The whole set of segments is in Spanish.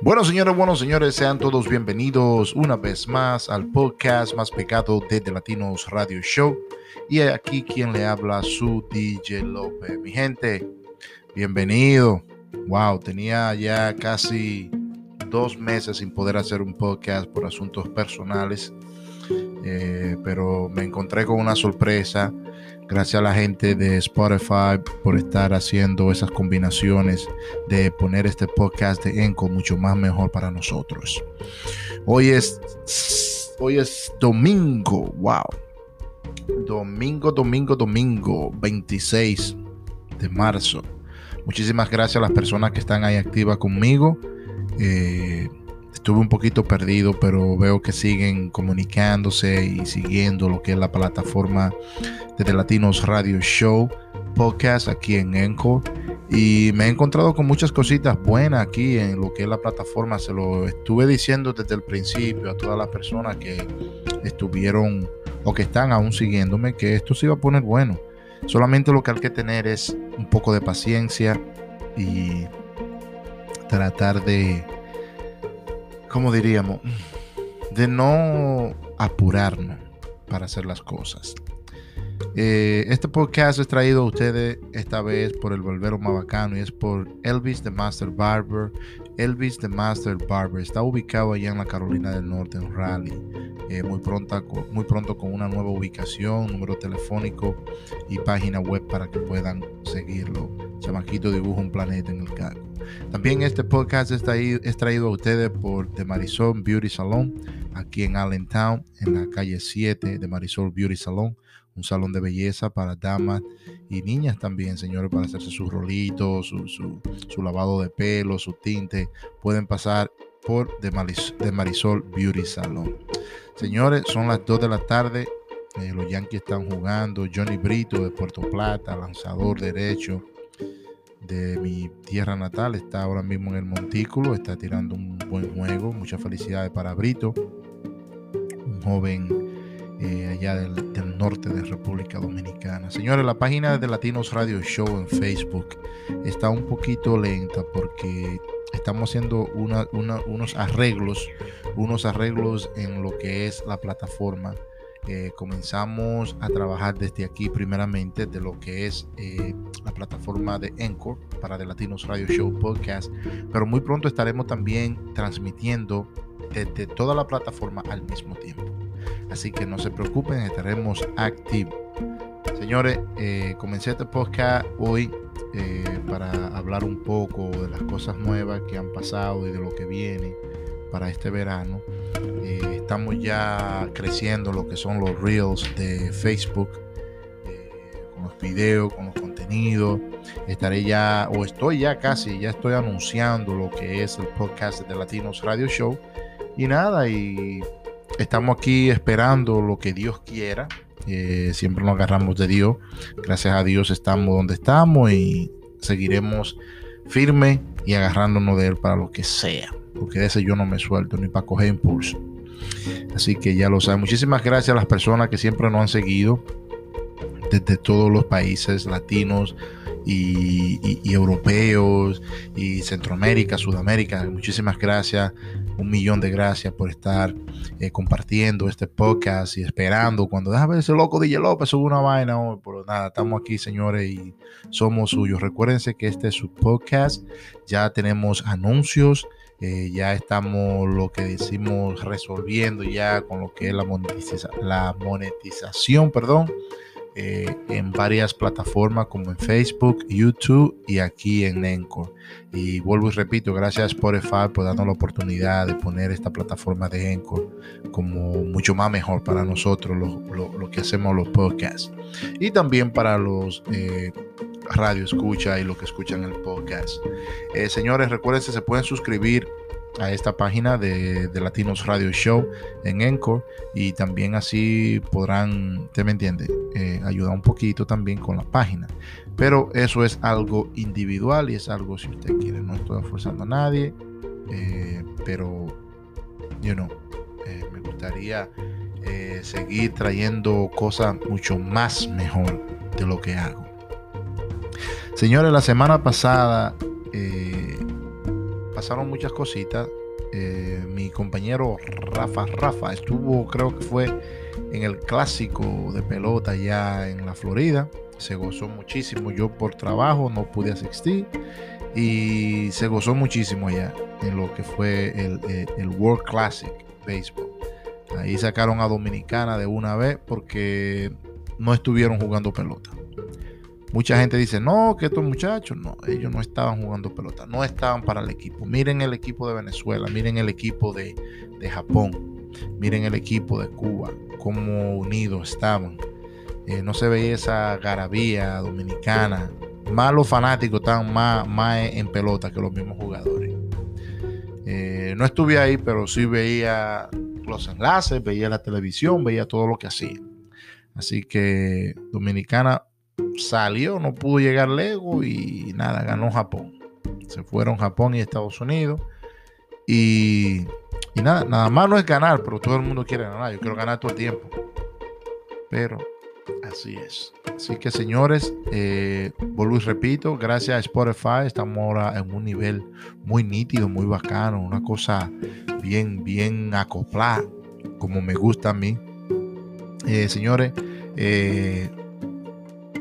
Bueno, señores, buenos señores, sean todos bienvenidos una vez más al podcast más pegado de The Latinos Radio Show. Y aquí quien le habla, su DJ López. Mi gente, bienvenido. Wow, tenía ya casi dos meses sin poder hacer un podcast por asuntos personales. Eh, pero me encontré con una sorpresa Gracias a la gente de Spotify por estar haciendo esas combinaciones de poner este podcast de Enco mucho más mejor para nosotros. Hoy es hoy es domingo, wow. Domingo, domingo, domingo, 26 de marzo. Muchísimas gracias a las personas que están ahí activas conmigo. Eh, estuve un poquito perdido, pero veo que siguen comunicándose y siguiendo lo que es la plataforma de Latinos Radio Show podcast aquí en Encore. Y me he encontrado con muchas cositas buenas aquí en lo que es la plataforma. Se lo estuve diciendo desde el principio a todas las personas que estuvieron o que están aún siguiéndome que esto se iba a poner bueno. Solamente lo que hay que tener es un poco de paciencia y tratar de como diríamos, de no apurarnos para hacer las cosas. Eh, este podcast es traído a ustedes esta vez por el Volvero Mabacano y es por Elvis the Master Barber. Elvis the Master Barber está ubicado allá en la Carolina del Norte, en Raleigh. Eh, muy, pronto, muy pronto con una nueva ubicación, número telefónico y página web para que puedan seguirlo. Chamaquito dibuja un planeta en el cargo. También este podcast está ahí, es traído a ustedes por The Marisol Beauty Salon, aquí en Allentown, en la calle 7 de Marisol Beauty Salon un salón de belleza para damas y niñas también, señores, para hacerse sus rolitos, su, lavado de pelo, su tinte. Pueden pasar por The Marisol, Beauty Salon. Señores, son las 2 de la tarde. Eh, los Yankees están jugando. Johnny Brito de Puerto Plata, lanzador derecho de mi tierra natal, está ahora mismo en el Montículo, está tirando un buen juego. Muchas felicidades para Brito, un joven eh, allá del, norte de República Dominicana. Señores, la página de Latinos Radio Show en Facebook está un poquito lenta porque estamos haciendo unos arreglos, unos arreglos en lo que es la plataforma eh, comenzamos a trabajar desde aquí primeramente de lo que es eh, la plataforma de Encore para The Latinos Radio Show Podcast, pero muy pronto estaremos también transmitiendo desde toda la plataforma al mismo tiempo. Así que no se preocupen, estaremos activos. Señores, eh, comencé este podcast hoy para hablar un poco de las cosas nuevas que han pasado y de lo que viene para este verano. Estamos ya creciendo lo que son los reels de Facebook, eh, con los videos, con los contenidos. Estaré ya, o estoy ya casi, ya estoy anunciando lo que es el podcast de Latinos Radio Show. Y nada, y estamos aquí esperando lo que Dios quiera. Eh, siempre nos agarramos de Dios. Gracias a Dios estamos donde estamos y seguiremos firme y agarrándonos de Él para lo que sea porque de ese yo no me suelto ni para coger impulso. Así que ya lo saben. Muchísimas gracias a las personas que siempre nos han seguido desde todos los países latinos y, europeos y Centroamérica, Sudamérica. Muchísimas gracias, un millón de gracias por estar eh, compartiendo este podcast y esperando cuando deja ver ese loco DJ López sube una vaina hoy. Pero nada, estamos aquí, señores, y somos suyos. Recuérdense que este es su podcast. Ya tenemos anuncios eh, ya estamos lo que decimos resolviendo ya con lo que es la, la monetización, perdón, eh, en varias plataformas como en Facebook, YouTube y aquí en Encore. Y vuelvo y repito, gracias a Spotify por darnos la oportunidad de poner esta plataforma de Encore como mucho más mejor para nosotros, lo, que hacemos los podcasts. Y también para los... Eh, radio escucha y lo que escuchan el podcast. Eh, señores, recuerden que se pueden suscribir a esta página de, Latinos Radio Show en Encore y también así podrán, ¿usted me entiende? Eh, ayudar un poquito también con la página. Pero eso es algo individual y es algo si usted quiere. No estoy forzando a nadie, eh, pero, you know, me gustaría seguir trayendo cosas mucho más mejor de lo que hago. Señores, la semana pasada, eh, pasaron muchas cositas. Eh, mi compañero Rafa Rafa estuvo, creo que fue en el clásico de pelota ya en la Florida. Se gozó muchísimo. Yo por trabajo no pude asistir y se gozó muchísimo allá en lo que fue el, eh, el World Classic Baseball. Ahí sacaron a Dominicana de una vez porque no estuvieron jugando pelota. Mucha gente dice, no, que estos muchachos, no, ellos no estaban jugando pelota, no estaban para el equipo. Miren el equipo de Venezuela, miren el equipo de, Japón, miren el equipo de Cuba, cómo unidos estaban. Eh, no se veía esa garabía dominicana. Más los fanáticos estaban más, más en pelota que los mismos jugadores. Eh, no estuve ahí, pero sí veía los enlaces, veía la televisión, veía todo lo que hacían. Así que Dominicana salió, no pudo llegar lejos y nada, ganó Japón. Se fueron Japón y Estados Unidos. Y, nada, nada más no es ganar, pero todo el mundo quiere ganar. Yo quiero ganar todo el tiempo. Pero así es. Así que señores, eh, vuelvo y repito, gracias a Spotify estamos ahora en un nivel muy nítido, muy bacano, una cosa bien, bien acoplada, como me gusta a mí. Eh, señores, eh,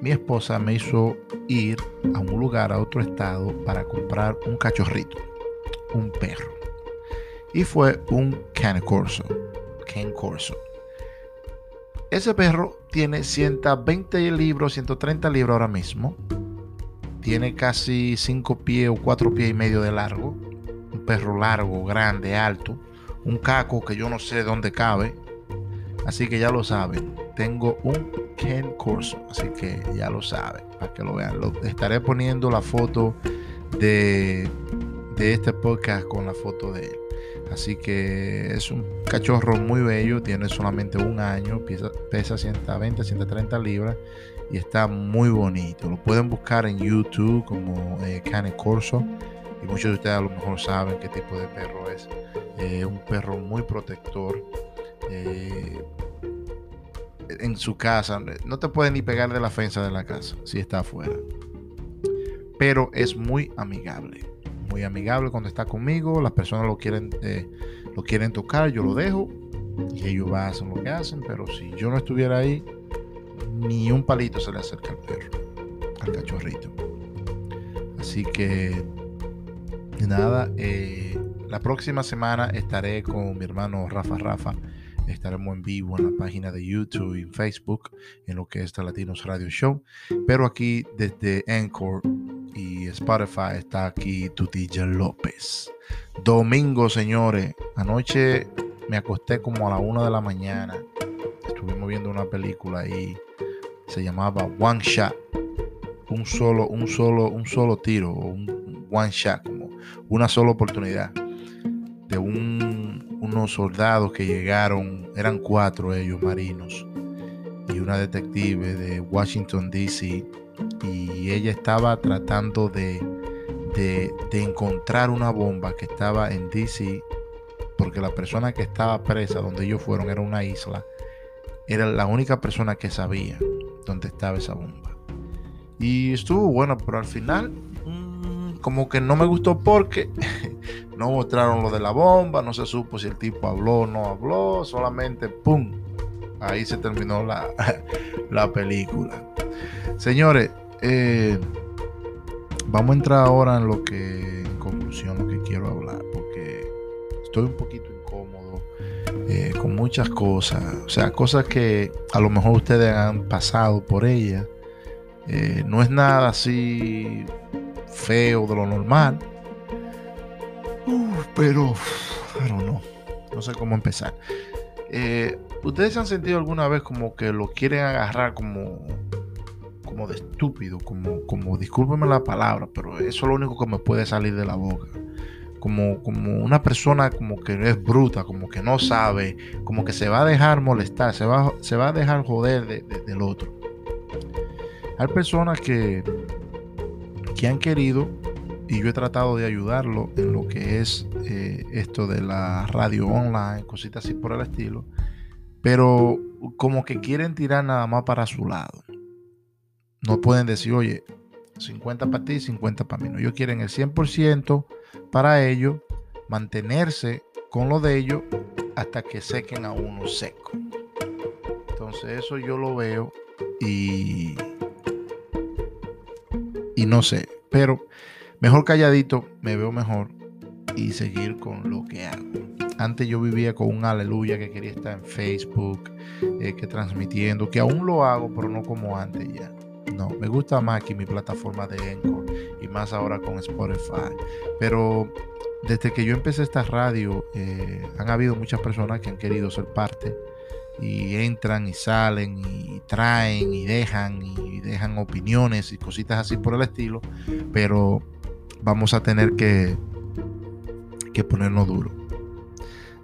mi esposa me hizo ir a un lugar, a otro estado, para comprar un cachorrito, un perro. Y fue un Can Corso. Ken Corso. Ese perro tiene 120 libros, 130 libros ahora mismo. Tiene casi 5 pies o 4 pies y medio de largo. Un perro largo, grande, alto. Un caco que yo no sé dónde cabe. Así que ya lo saben. Tengo un Ken Corso. Así que ya lo saben, para que lo vean. Lo, estaré poniendo la foto de, de este podcast con la foto de él. Así que es un cachorro muy bello, tiene solamente un año, pesa, pesa 120, 130 libras y está muy bonito. Lo pueden buscar en YouTube como eh, Cane Corso y muchos de ustedes a lo mejor saben qué tipo de perro es. Eh, un perro muy protector. Eh, en su casa. No te puede ni pegar de la fensa de la casa si está afuera. Pero es muy amigable. Muy amigable cuando está conmigo. Las personas lo quieren, eh, lo quieren tocar, yo lo dejo. Y ellos van a hacer lo que hacen. Pero si yo no estuviera ahí, ni un palito se le acerca al perro, al cachorrito. Así que nada, eh, la próxima semana estaré con mi hermano Rafa Rafa Estaremos en vivo en la página de YouTube y Facebook en lo que es The Latinos Radio Show. Pero aquí desde Anchor y Spotify está aquí tu López. Domingo, señores. Anoche me acosté como a la una de la mañana. Estuvimos viendo una película y se llamaba One Shot. Un solo, un solo, un solo tiro, one shot, como una sola oportunidad de un unos soldados que llegaron, eran cuatro ellos marinos, y una detective de Washington, D.C., y ella estaba tratando de, de, encontrar una bomba que estaba en D.C., porque la persona que estaba presa donde ellos fueron era una isla, era la única persona que sabía dónde estaba esa bomba. Y estuvo bueno, pero al final mm, como que no me gustó porque no mostraron lo de la bomba, no se supo si el tipo habló o no habló, solamente ¡pum! Ahí se terminó la, la película. Señores, eh, vamos a entrar ahora en lo que, en conclusión, lo que quiero hablar, porque estoy un poquito incómodo eh, con muchas cosas, o sea, cosas que a lo mejor ustedes han pasado por ellas. Eh, no es nada así feo de lo normal, pero, pero no, no sé cómo empezar. Eh, ¿Ustedes se han sentido alguna vez como que lo quieren agarrar como, como de estúpido? Como, como, discúlpeme la palabra, pero eso es lo único que me puede salir de la boca. Como, como una persona como que es bruta, como que no sabe, como que se va a dejar molestar, se va, se va a dejar joder del otro. Hay personas que, que han querido y yo he tratado de ayudarlo en lo que es eh, esto de la radio online, cositas así por el estilo, pero como que quieren tirar nada más para su lado. No pueden decir, oye, 50 para ti, 50 para mí. No, ellos quieren el 100% para ellos mantenerse con lo de ellos hasta que sequen a uno seco. Entonces eso yo lo veo y, y no sé, pero mejor calladito, me veo mejor y seguir con lo que hago. Antes yo vivía con un aleluya que quería estar en Facebook, eh, que transmitiendo, que aún lo hago, pero no como antes ya. No, me gusta más que mi plataforma de Encore y más ahora con Spotify. Pero desde que yo empecé esta radio, eh, han habido muchas personas que han querido ser parte y entran y salen y traen y dejan y dejan opiniones y cositas así por el estilo, pero vamos a tener que, que ponernos duro.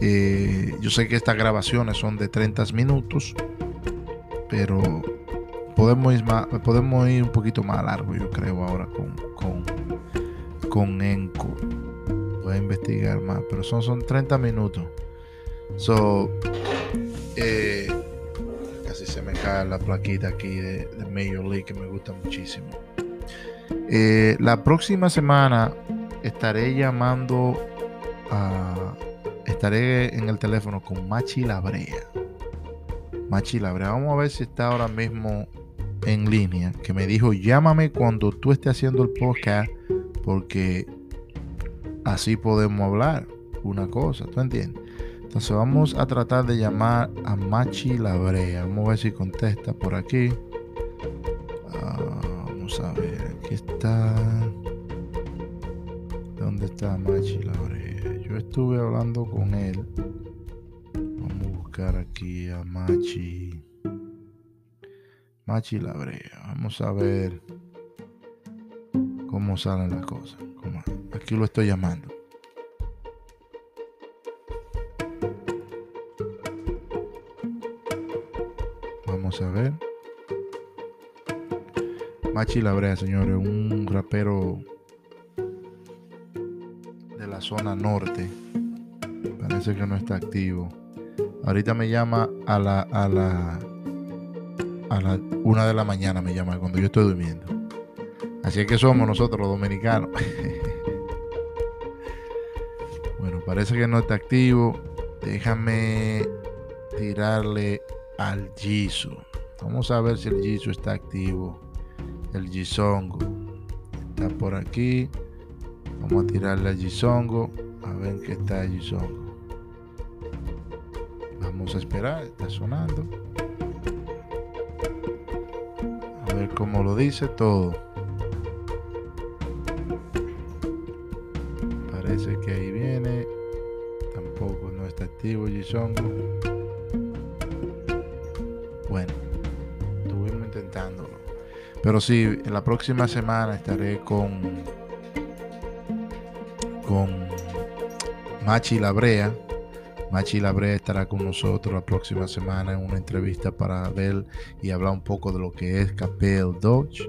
Eh, yo sé que estas grabaciones son de 30 minutos, pero podemos ir, más, podemos ir un poquito más largo, yo creo, ahora con, con, con Enco. Voy a investigar más, pero son, son 30 minutos. So, eh, casi se me cae la plaquita aquí de, de Major League que me gusta muchísimo. Eh, la próxima semana estaré llamando a. Estaré en el teléfono con Machi Labrea. Machi Labrea. Vamos a ver si está ahora mismo en línea. Que me dijo: Llámame cuando tú estés haciendo el podcast. Porque así podemos hablar una cosa. ¿Tú entiendes? Entonces vamos a tratar de llamar a Machi Labrea. Vamos a ver si contesta por aquí. Ah, vamos a ver, está. ¿Dónde está Machi Labrea? Yo estuve hablando con él. Vamos a buscar aquí a Machi. Machi Labrea. Vamos a ver cómo salen las cosas. Aquí lo estoy llamando. Vamos a ver. Machi señores, un rapero de la zona norte. Parece que no está activo. Ahorita me llama a la a la a la una de la mañana me llama cuando yo estoy durmiendo. Así es que somos nosotros los dominicanos. bueno, parece que no está activo. Déjame tirarle al Jisoo. Vamos a ver si el Jisoo está activo. El Jisongo está por aquí. Vamos a tirarle al Jisongo. A ver qué está el Jisongo. Vamos a esperar. Está sonando. A ver cómo lo dice todo. Parece que ahí viene. Tampoco no está activo Jisongo. Bueno, estuvimos intentándolo. Pero sí, en la próxima semana estaré con con Machi Labrea. Machi Labrea estará con nosotros la próxima semana en una entrevista para ver y hablar un poco de lo que es Capel Dodge,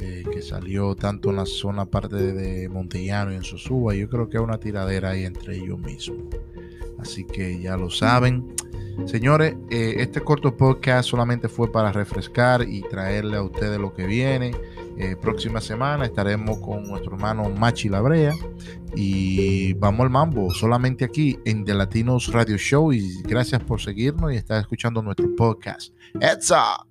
eh, que salió tanto en la zona parte de Montellano y en Sosúa. Yo creo que hay una tiradera ahí entre ellos mismos. Así que ya lo saben. Señores, eh, este corto podcast solamente fue para refrescar y traerle a ustedes lo que viene. Eh, próxima semana estaremos con nuestro hermano Machi Labrea y vamos al mambo solamente aquí en The Latinos Radio Show y gracias por seguirnos y estar escuchando nuestro podcast. ¡Etza!